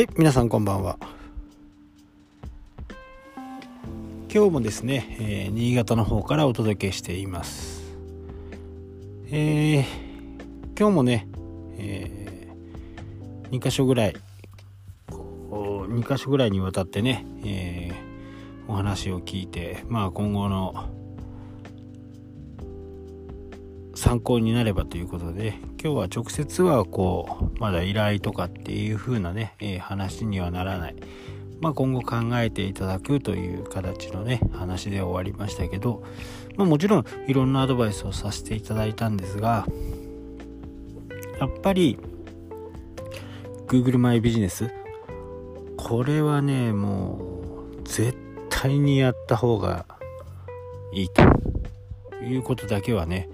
はい皆さんこんばんは。今日もですね、えー、新潟の方からお届けしています。えー、今日もね、えー、2箇所ぐらい2箇所ぐらいにわたってね、えー、お話を聞いてまあ今後の参考になればということで今日は直接はこうまだ依頼とかっていう風なね、え、話にはならない。まあ、今後考えていただくという形のね話で終わりましたけど、まあ、もちろんいろんなアドバイスをさせていただいたんですがやっぱり Google マイビジネスこれはねもう絶対にやった方がいいということだけはね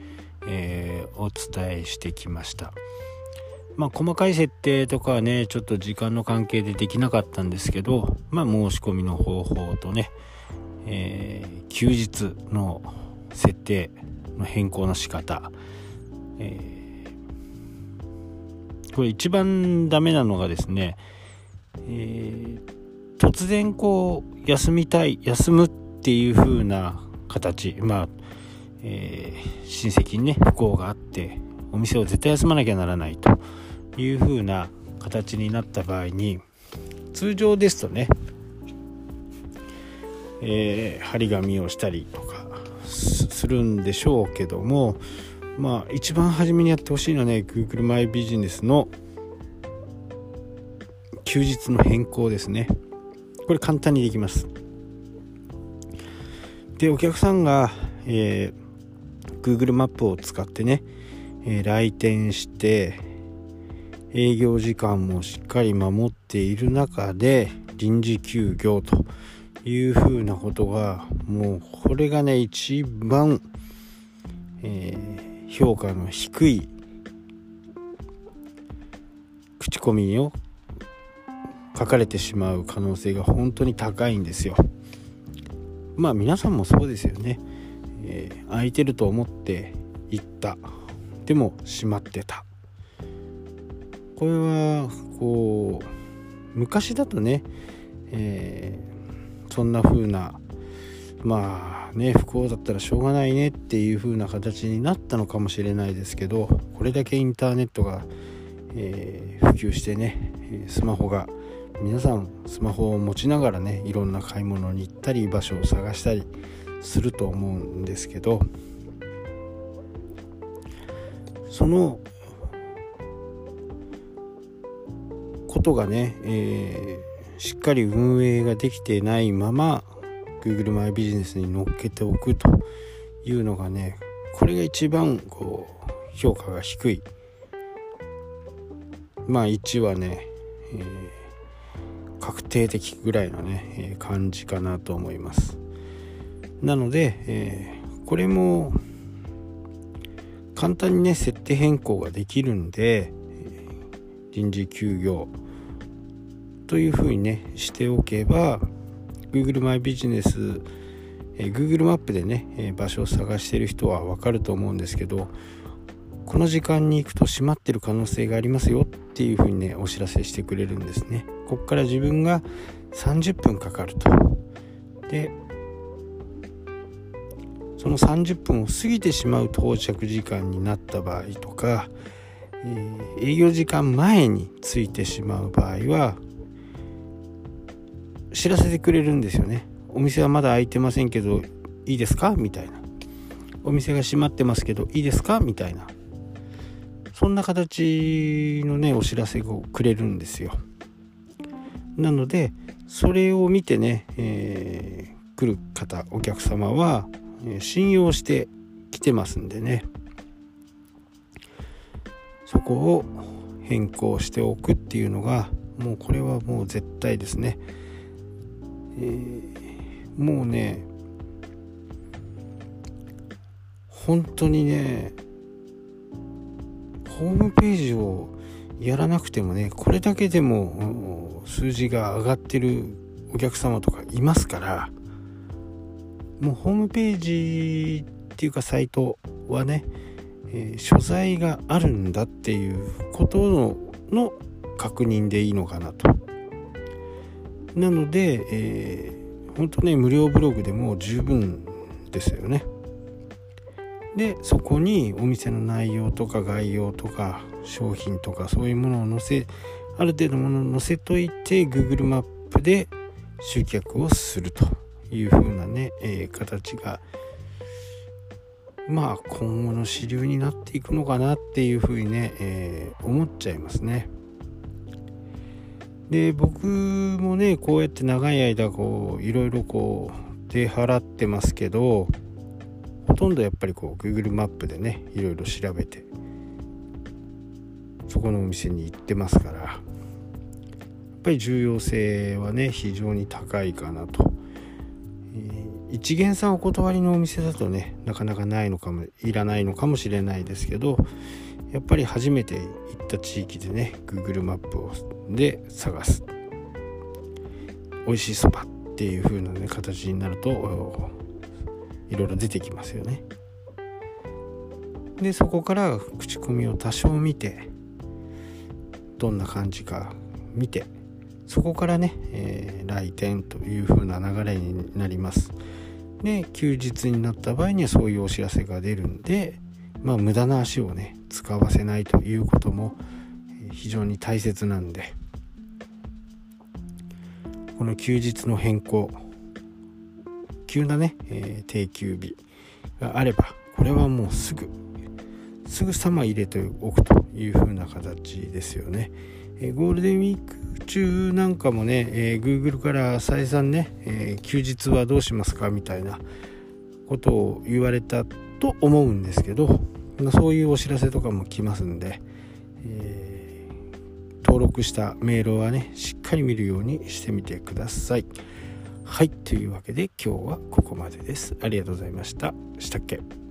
えー、お伝えしてきました。まあ細かい設定とかはねちょっと時間の関係でできなかったんですけどまあ申し込みの方法とね、えー、休日の設定の変更の仕方、えー、これ一番ダメなのがですね、えー、突然こう休みたい休むっていう風な形。まあえー、親戚にね不幸があってお店を絶対休まなきゃならないという風な形になった場合に通常ですとね、えー、張り紙をしたりとかするんでしょうけどもまあ一番初めにやってほしいのはね Google マイビジネスの休日の変更ですね。これ簡単にできます。でお客さんが、えー Google マップを使ってね、えー、来店して営業時間もしっかり守っている中で臨時休業というふうなことがもうこれがね一番、えー、評価の低い口コミを書かれてしまう可能性が本当に高いんですよ。まあ皆さんもそうですよね。えー、空いてると思って行った。でも閉まってた。これはこう昔だとね、えー、そんな風なまあね不幸だったらしょうがないねっていう風な形になったのかもしれないですけどこれだけインターネットが、えー、普及してねスマホが皆さんスマホを持ちながらねいろんな買い物に行ったり場所を探したりすると思うんですけどそのことがね、えー、しっかり運営ができてないまま Google マイビジネスに乗っけておくというのがねこれが一番こう評価が低いまあ1はね、えー、確定的ぐらいのね、えー、感じかなと思います。なので、えー、これも簡単にね設定変更ができるんで臨時休業というふうにねしておけば Google マイビジネス、えー、Google マップでね、えー、場所を探している人はわかると思うんですけどこの時間に行くと閉まってる可能性がありますよっていうふうにねお知らせしてくれるんですね。ここから自分が30分かかると。でその30分を過ぎてしまう到着時間になった場合とか、えー、営業時間前に着いてしまう場合は知らせてくれるんですよね。お店はまだ開いてませんけどいいですか？みたいな。お店が閉まってますけどいいですか？みたいな。そんな形のねお知らせをくれるんですよ。なのでそれを見てね、えー、来る方お客様は信用してきてますんでね。そこを変更しておくっていうのがもうこれはもう絶対ですね、えー、もうね本当にねホームページをやらなくてもねこれだけでも数字が上がってるお客様とかいますからもうホームページっていうかサイトはね、えー、所在があるんだっていうことのの確認でいいのかなと。なので、えー、本当ね無料ブログでも十分ですよね。でそこにお店の内容とか概要とか商品とかそういうものを載せある程度ものを載せといて Google マップで集客をすると。いう風なね、えー、形がまあ今後の主流になっていくのかなっていう風にね、えー、思っちゃいますね。で僕もねこうやって長い間こういろいろこう出払ってますけどほとんどやっぱりこう Google マップでねいろいろ調べてそこのお店に行ってますからやっぱり重要性はね非常に高いかなと一元さんお断りのお店だとねなかなかないのかもいらないのかもしれないですけどやっぱり初めて行った地域でね Google マップをで探す。美味しいそばっていう風なね形になるといろいろ出てきますよね。でそこから口コミを多少見てどんな感じか見てそこからね、えー、来店という風な流れになります。で休日になった場合にはそういうお知らせが出るんでまあ無駄な足をね使わせないということも非常に大切なんでこの休日の変更急なね、えー、定休日があればこれはもうすぐすぐさま入れておくという風な形ですよね、え、ゴールデンウィーク中なんかもね、えー、Google から再三ね、えー、休日はどうしますかみたいなことを言われたと思うんですけど、まあ、そういうお知らせとかも来ますんで、えー、登録したメールはねしっかり見るようにしてみてください。はいというわけで今日はここまでです。ありがとうございました。したっけ？